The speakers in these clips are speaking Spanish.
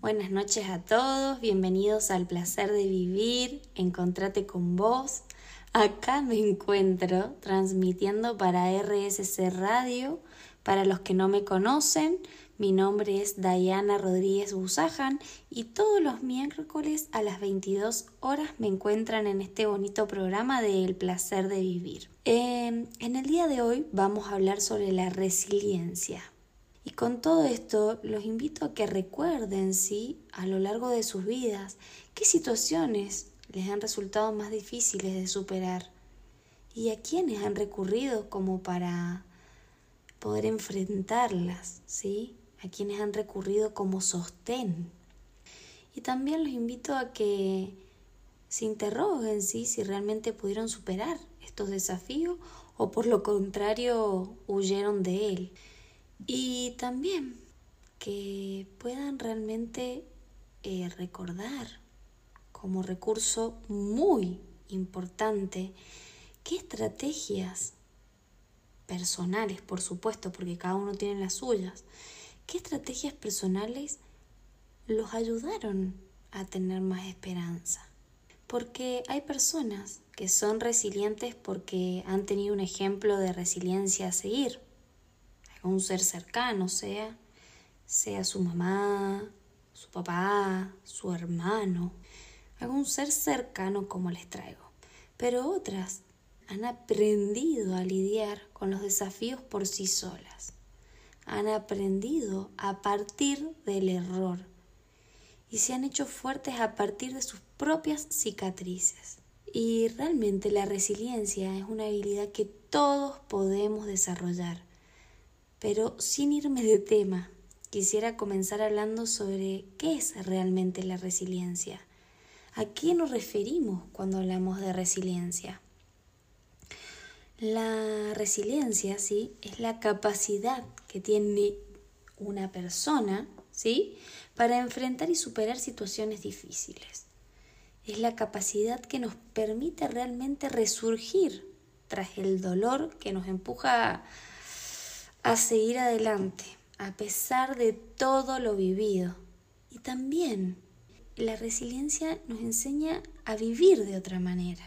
Buenas noches a todos, bienvenidos al placer de vivir, encontrate con vos. Acá me encuentro transmitiendo para RSC Radio. Para los que no me conocen, mi nombre es Diana Rodríguez Busajan y todos los miércoles a las 22 horas me encuentran en este bonito programa de El placer de vivir. Em, en el día de hoy vamos a hablar sobre la resiliencia. Y con todo esto los invito a que recuerden, sí, a lo largo de sus vidas, qué situaciones les han resultado más difíciles de superar y a quiénes han recurrido como para poder enfrentarlas, ¿sí? A quienes han recurrido como sostén. Y también los invito a que se interroguen, ¿sí? Si realmente pudieron superar estos desafíos o por lo contrario huyeron de él. Y también que puedan realmente eh, recordar como recurso muy importante qué estrategias personales, por supuesto, porque cada uno tiene las suyas, qué estrategias personales los ayudaron a tener más esperanza. Porque hay personas que son resilientes porque han tenido un ejemplo de resiliencia a seguir un ser cercano, sea, sea su mamá, su papá, su hermano, algún ser cercano como les traigo. Pero otras han aprendido a lidiar con los desafíos por sí solas. Han aprendido a partir del error y se han hecho fuertes a partir de sus propias cicatrices. Y realmente la resiliencia es una habilidad que todos podemos desarrollar pero sin irme de tema, quisiera comenzar hablando sobre qué es realmente la resiliencia. ¿A qué nos referimos cuando hablamos de resiliencia? La resiliencia, ¿sí? Es la capacidad que tiene una persona, ¿sí? Para enfrentar y superar situaciones difíciles. Es la capacidad que nos permite realmente resurgir tras el dolor que nos empuja a seguir adelante a pesar de todo lo vivido. Y también la resiliencia nos enseña a vivir de otra manera,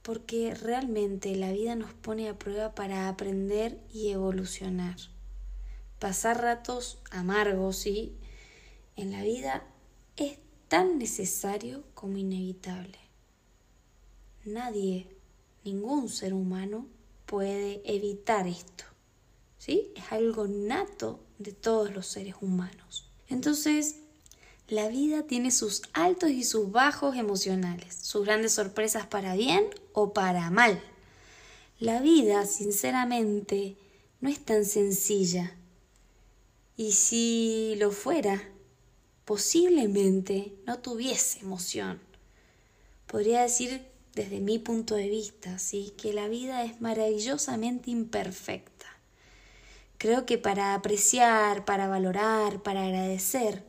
porque realmente la vida nos pone a prueba para aprender y evolucionar. Pasar ratos amargos, sí, en la vida es tan necesario como inevitable. Nadie, ningún ser humano puede evitar esto. Es algo nato de todos los seres humanos. Entonces, la vida tiene sus altos y sus bajos emocionales, sus grandes sorpresas para bien o para mal. La vida, sinceramente, no es tan sencilla. Y si lo fuera, posiblemente no tuviese emoción. Podría decir desde mi punto de vista, ¿sí? que la vida es maravillosamente imperfecta. Creo que para apreciar, para valorar, para agradecer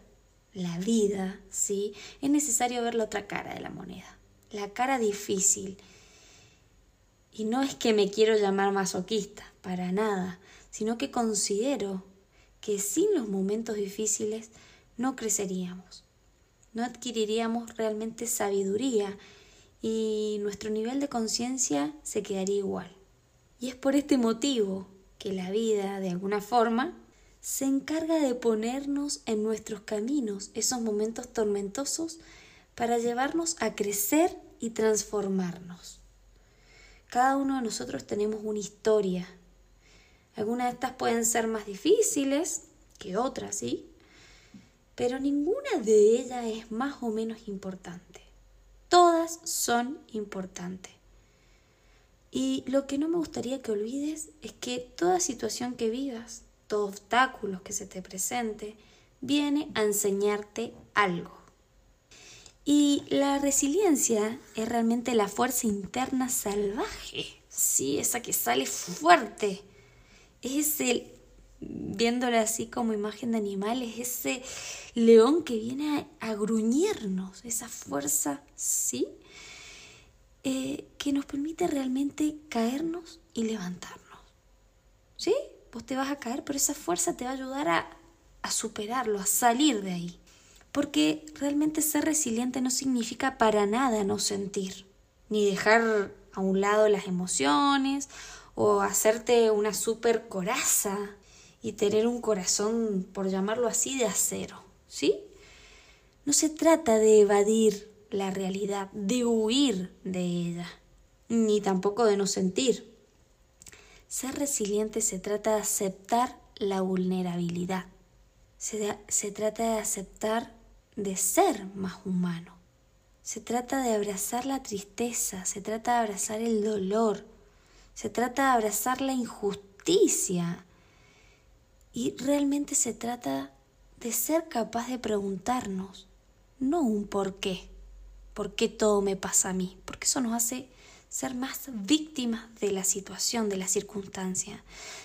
la vida, ¿sí? Es necesario ver la otra cara de la moneda, la cara difícil. Y no es que me quiero llamar masoquista, para nada, sino que considero que sin los momentos difíciles no creceríamos, no adquiriríamos realmente sabiduría y nuestro nivel de conciencia se quedaría igual. Y es por este motivo que la vida, de alguna forma, se encarga de ponernos en nuestros caminos esos momentos tormentosos para llevarnos a crecer y transformarnos. Cada uno de nosotros tenemos una historia. Algunas de estas pueden ser más difíciles que otras, ¿sí? Pero ninguna de ellas es más o menos importante. Todas son importantes. Y lo que no me gustaría que olvides es que toda situación que vivas, todo obstáculo que se te presente, viene a enseñarte algo. Y la resiliencia es realmente la fuerza interna salvaje, sí, esa que sale fuerte. Es el, viéndolo así como imagen de animal, es ese león que viene a gruñirnos, esa fuerza, sí, eh, que nos permite realmente caernos y levantarnos. ¿Sí? Vos te vas a caer, pero esa fuerza te va a ayudar a, a superarlo, a salir de ahí. Porque realmente ser resiliente no significa para nada no sentir, ni dejar a un lado las emociones o hacerte una super coraza y tener un corazón, por llamarlo así, de acero, ¿sí? No se trata de evadir la realidad, de huir de ella, ni tampoco de no sentir. Ser resiliente se trata de aceptar la vulnerabilidad, se, se trata de aceptar de ser más humano, se trata de abrazar la tristeza, se trata de abrazar el dolor, se trata de abrazar la injusticia. Y realmente se trata de ser capaz de preguntarnos, no un por qué, por qué todo me pasa a mí, porque eso nos hace ser más víctimas de la situación, de la circunstancia,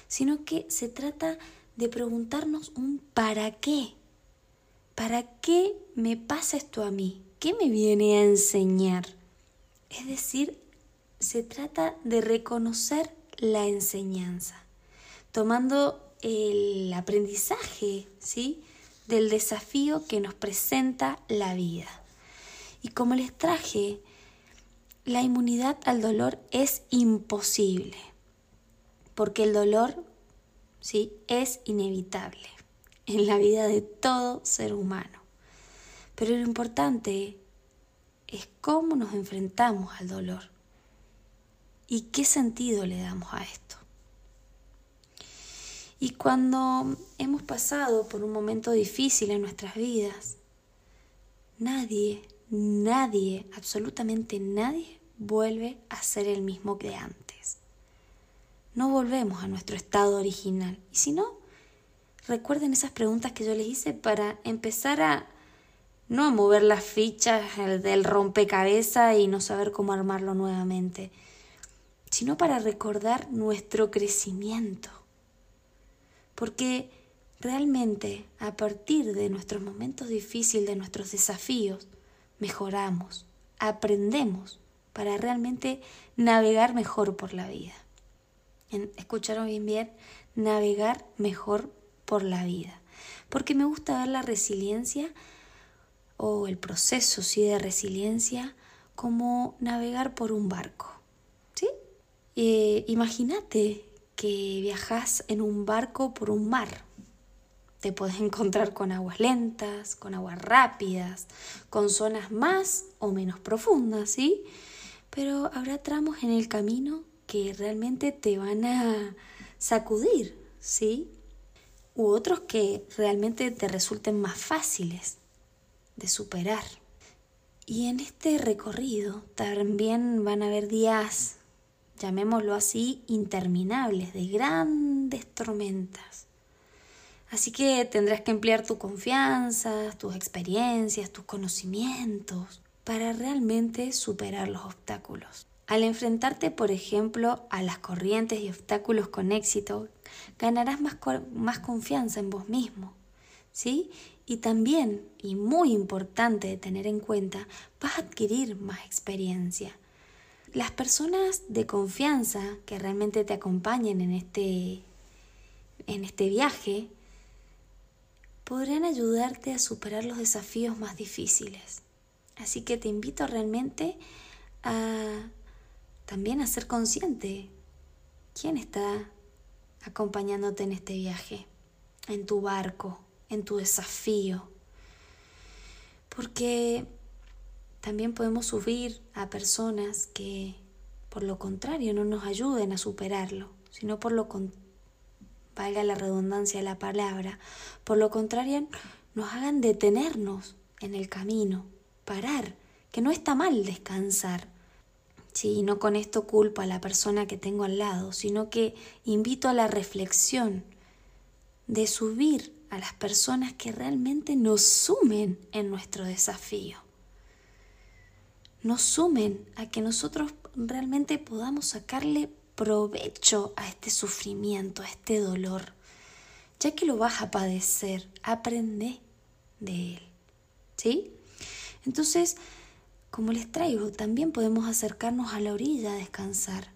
sino que se trata de preguntarnos un para qué. ¿Para qué me pasa esto a mí? ¿Qué me viene a enseñar? Es decir, se trata de reconocer la enseñanza, tomando el aprendizaje, ¿sí? del desafío que nos presenta la vida. Y como les traje, la inmunidad al dolor es imposible, porque el dolor ¿sí? es inevitable en la vida de todo ser humano. Pero lo importante es cómo nos enfrentamos al dolor y qué sentido le damos a esto. Y cuando hemos pasado por un momento difícil en nuestras vidas, nadie, nadie, absolutamente nadie vuelve a ser el mismo que antes. No volvemos a nuestro estado original. Y si no, recuerden esas preguntas que yo les hice para empezar a no a mover las fichas del rompecabezas y no saber cómo armarlo nuevamente, sino para recordar nuestro crecimiento porque realmente a partir de nuestros momentos difíciles, de nuestros desafíos, mejoramos, aprendemos para realmente navegar mejor por la vida. ¿Escucharon bien bien? Navegar mejor por la vida. Porque me gusta ver la resiliencia o el proceso sí de resiliencia como navegar por un barco. ¿Sí? Eh, imagínate que viajas en un barco por un mar. Te puedes encontrar con aguas lentas, con aguas rápidas, con zonas más o menos profundas, ¿sí? Pero habrá tramos en el camino que realmente te van a sacudir, ¿sí? U otros que realmente te resulten más fáciles de superar. Y en este recorrido también van a haber días llamémoslo así, interminables, de grandes tormentas. Así que tendrás que emplear tu confianza, tus experiencias, tus conocimientos para realmente superar los obstáculos. Al enfrentarte, por ejemplo, a las corrientes y obstáculos con éxito, ganarás más, más confianza en vos mismo, ¿sí? Y también, y muy importante de tener en cuenta, vas a adquirir más experiencia las personas de confianza que realmente te acompañen en este, en este viaje podrán ayudarte a superar los desafíos más difíciles. Así que te invito realmente a también a ser consciente quién está acompañándote en este viaje, en tu barco, en tu desafío. Porque también podemos subir a personas que, por lo contrario, no nos ayuden a superarlo, sino por lo valga la redundancia de la palabra, por lo contrario, nos hagan detenernos en el camino, parar, que no está mal descansar. Sí, no con esto culpo a la persona que tengo al lado, sino que invito a la reflexión de subir a las personas que realmente nos sumen en nuestro desafío nos sumen a que nosotros realmente podamos sacarle provecho a este sufrimiento, a este dolor. Ya que lo vas a padecer, aprende de él. ¿Sí? Entonces, como les traigo, también podemos acercarnos a la orilla a descansar.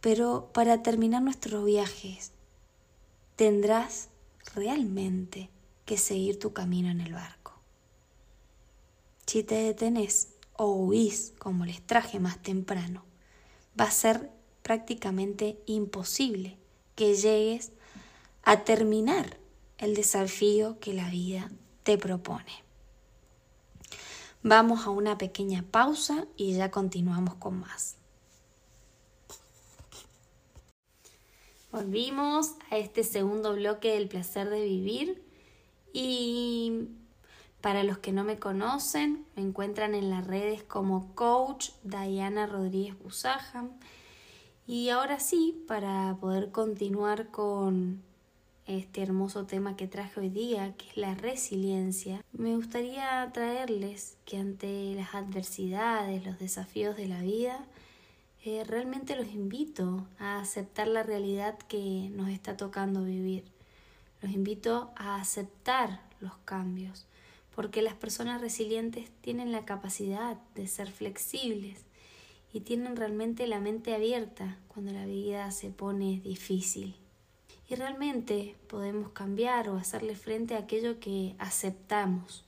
Pero para terminar nuestros viajes, tendrás realmente que seguir tu camino en el barco. Si te detenés o huís como les traje más temprano, va a ser prácticamente imposible que llegues a terminar el desafío que la vida te propone. Vamos a una pequeña pausa y ya continuamos con más. Volvimos a este segundo bloque del placer de vivir y para los que no me conocen, me encuentran en las redes como coach Diana Rodríguez Busaja. Y ahora sí, para poder continuar con este hermoso tema que traje hoy día, que es la resiliencia, me gustaría traerles que ante las adversidades, los desafíos de la vida, eh, realmente los invito a aceptar la realidad que nos está tocando vivir. Los invito a aceptar los cambios, porque las personas resilientes tienen la capacidad de ser flexibles y tienen realmente la mente abierta cuando la vida se pone difícil. Y realmente podemos cambiar o hacerle frente a aquello que aceptamos.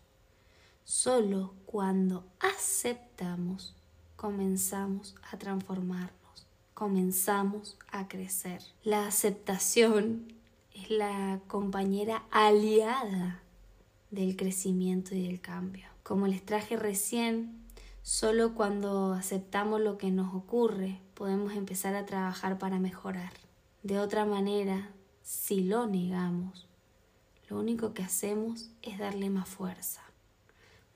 Solo cuando aceptamos comenzamos a transformarnos, comenzamos a crecer. La aceptación es la compañera aliada del crecimiento y del cambio. Como les traje recién, solo cuando aceptamos lo que nos ocurre podemos empezar a trabajar para mejorar. De otra manera, si lo negamos, lo único que hacemos es darle más fuerza.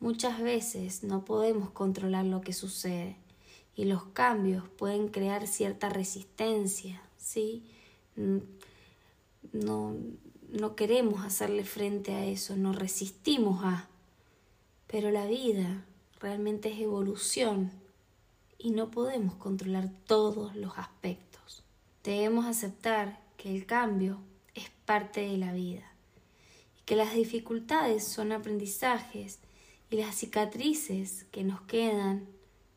Muchas veces no podemos controlar lo que sucede y los cambios pueden crear cierta resistencia, ¿sí? No, no queremos hacerle frente a eso, no resistimos a. Pero la vida realmente es evolución y no podemos controlar todos los aspectos. Debemos aceptar que el cambio es parte de la vida y que las dificultades son aprendizajes y las cicatrices que nos quedan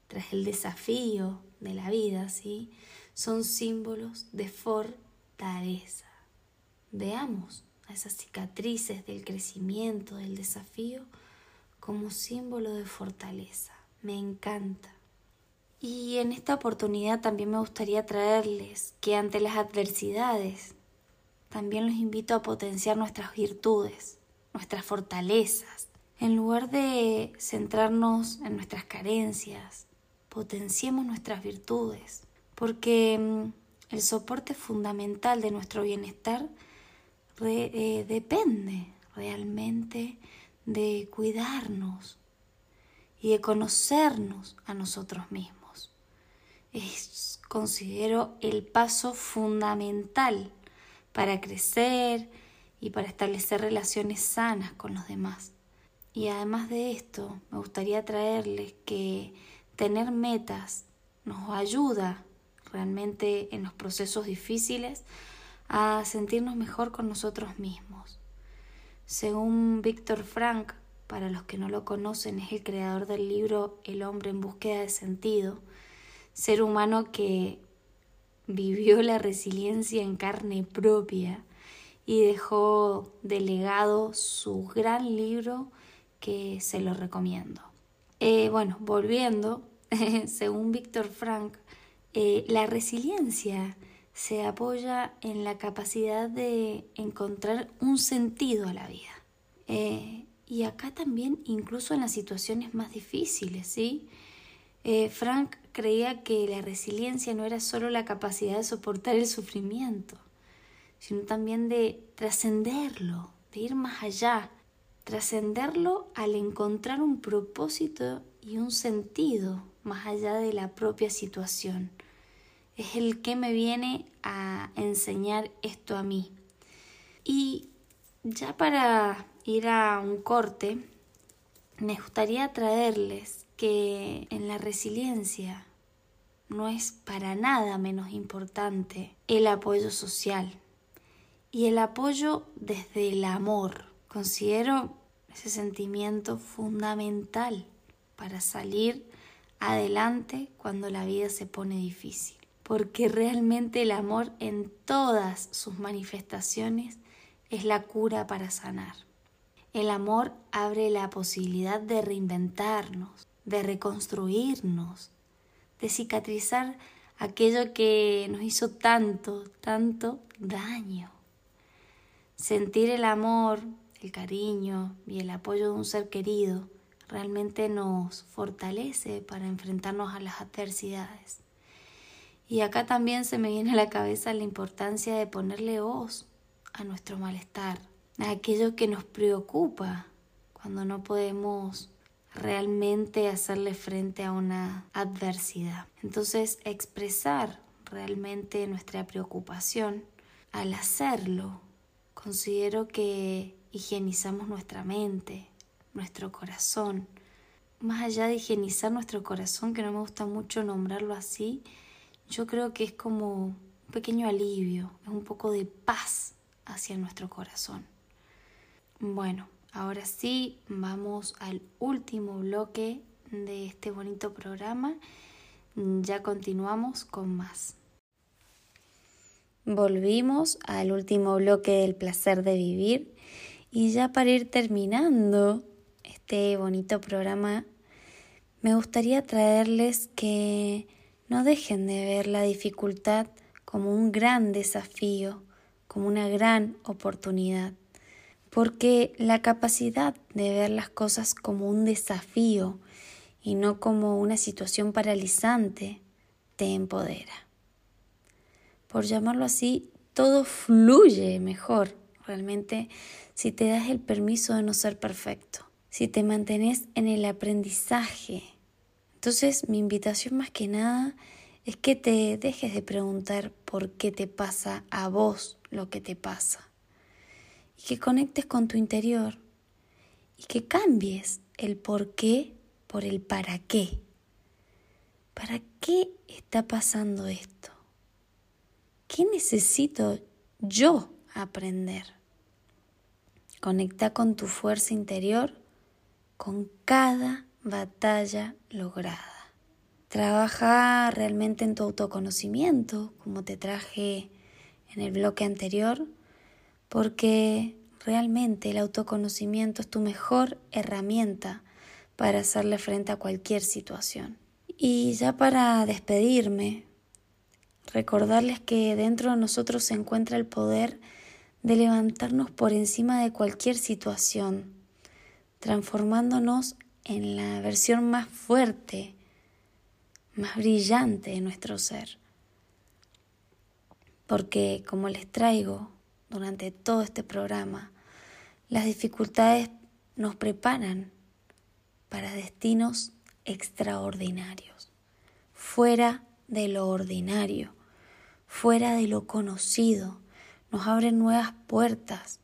tras el desafío de la vida, ¿sí? Son símbolos de fortaleza. Veamos a esas cicatrices del crecimiento, del desafío, como símbolo de fortaleza. Me encanta. Y en esta oportunidad también me gustaría traerles que ante las adversidades, también los invito a potenciar nuestras virtudes, nuestras fortalezas. En lugar de centrarnos en nuestras carencias, potenciemos nuestras virtudes, porque mm, el soporte fundamental de nuestro bienestar eh, depende realmente de cuidarnos y de conocernos a nosotros mismos. Es, considero, el paso fundamental para crecer y para establecer relaciones sanas con los demás. Y además de esto, me gustaría traerles que tener metas nos ayuda realmente en los procesos difíciles a sentirnos mejor con nosotros mismos. Según Víctor Frank, para los que no lo conocen, es el creador del libro El hombre en búsqueda de sentido, ser humano que vivió la resiliencia en carne propia y dejó delegado su gran libro que se lo recomiendo. Eh, bueno, volviendo, según Víctor Frank, eh, la resiliencia se apoya en la capacidad de encontrar un sentido a la vida. Eh, y acá también, incluso en las situaciones más difíciles, ¿sí? Eh, Frank creía que la resiliencia no era solo la capacidad de soportar el sufrimiento, sino también de trascenderlo, de ir más allá, trascenderlo al encontrar un propósito y un sentido más allá de la propia situación es el que me viene a enseñar esto a mí. Y ya para ir a un corte, me gustaría traerles que en la resiliencia no es para nada menos importante el apoyo social y el apoyo desde el amor. Considero ese sentimiento fundamental para salir adelante cuando la vida se pone difícil porque realmente el amor en todas sus manifestaciones es la cura para sanar. El amor abre la posibilidad de reinventarnos, de reconstruirnos, de cicatrizar aquello que nos hizo tanto, tanto daño. Sentir el amor, el cariño y el apoyo de un ser querido realmente nos fortalece para enfrentarnos a las adversidades. Y acá también se me viene a la cabeza la importancia de ponerle voz a nuestro malestar, a aquello que nos preocupa cuando no podemos realmente hacerle frente a una adversidad. Entonces, expresar realmente nuestra preocupación, al hacerlo, considero que higienizamos nuestra mente, nuestro corazón. Más allá de higienizar nuestro corazón, que no me gusta mucho nombrarlo así, yo creo que es como un pequeño alivio, es un poco de paz hacia nuestro corazón. Bueno, ahora sí, vamos al último bloque de este bonito programa. Ya continuamos con más. Volvimos al último bloque del placer de vivir y ya para ir terminando este bonito programa, me gustaría traerles que no dejen de ver la dificultad como un gran desafío, como una gran oportunidad, porque la capacidad de ver las cosas como un desafío y no como una situación paralizante te empodera. Por llamarlo así, todo fluye mejor realmente si te das el permiso de no ser perfecto, si te mantienes en el aprendizaje entonces mi invitación más que nada es que te dejes de preguntar por qué te pasa a vos lo que te pasa y que conectes con tu interior y que cambies el por qué por el para qué. ¿Para qué está pasando esto? ¿Qué necesito yo aprender? Conecta con tu fuerza interior con cada batalla lograda. Trabaja realmente en tu autoconocimiento, como te traje en el bloque anterior, porque realmente el autoconocimiento es tu mejor herramienta para hacerle frente a cualquier situación. Y ya para despedirme, recordarles que dentro de nosotros se encuentra el poder de levantarnos por encima de cualquier situación, transformándonos en la versión más fuerte, más brillante de nuestro ser. Porque, como les traigo durante todo este programa, las dificultades nos preparan para destinos extraordinarios, fuera de lo ordinario, fuera de lo conocido, nos abren nuevas puertas.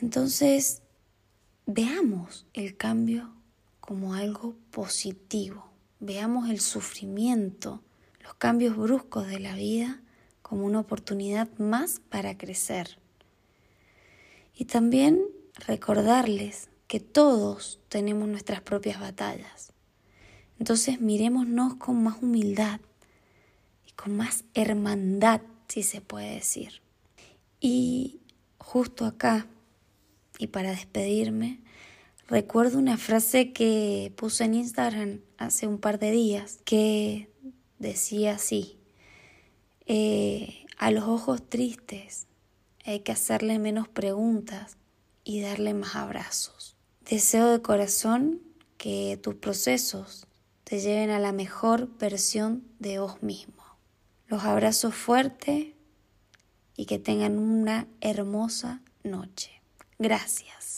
Entonces, Veamos el cambio como algo positivo. Veamos el sufrimiento, los cambios bruscos de la vida como una oportunidad más para crecer. Y también recordarles que todos tenemos nuestras propias batallas. Entonces mirémonos con más humildad y con más hermandad, si se puede decir. Y justo acá y para despedirme, recuerdo una frase que puse en Instagram hace un par de días que decía así, eh, a los ojos tristes hay que hacerle menos preguntas y darle más abrazos. Deseo de corazón que tus procesos te lleven a la mejor versión de vos mismo. Los abrazos fuertes y que tengan una hermosa noche. Gracias.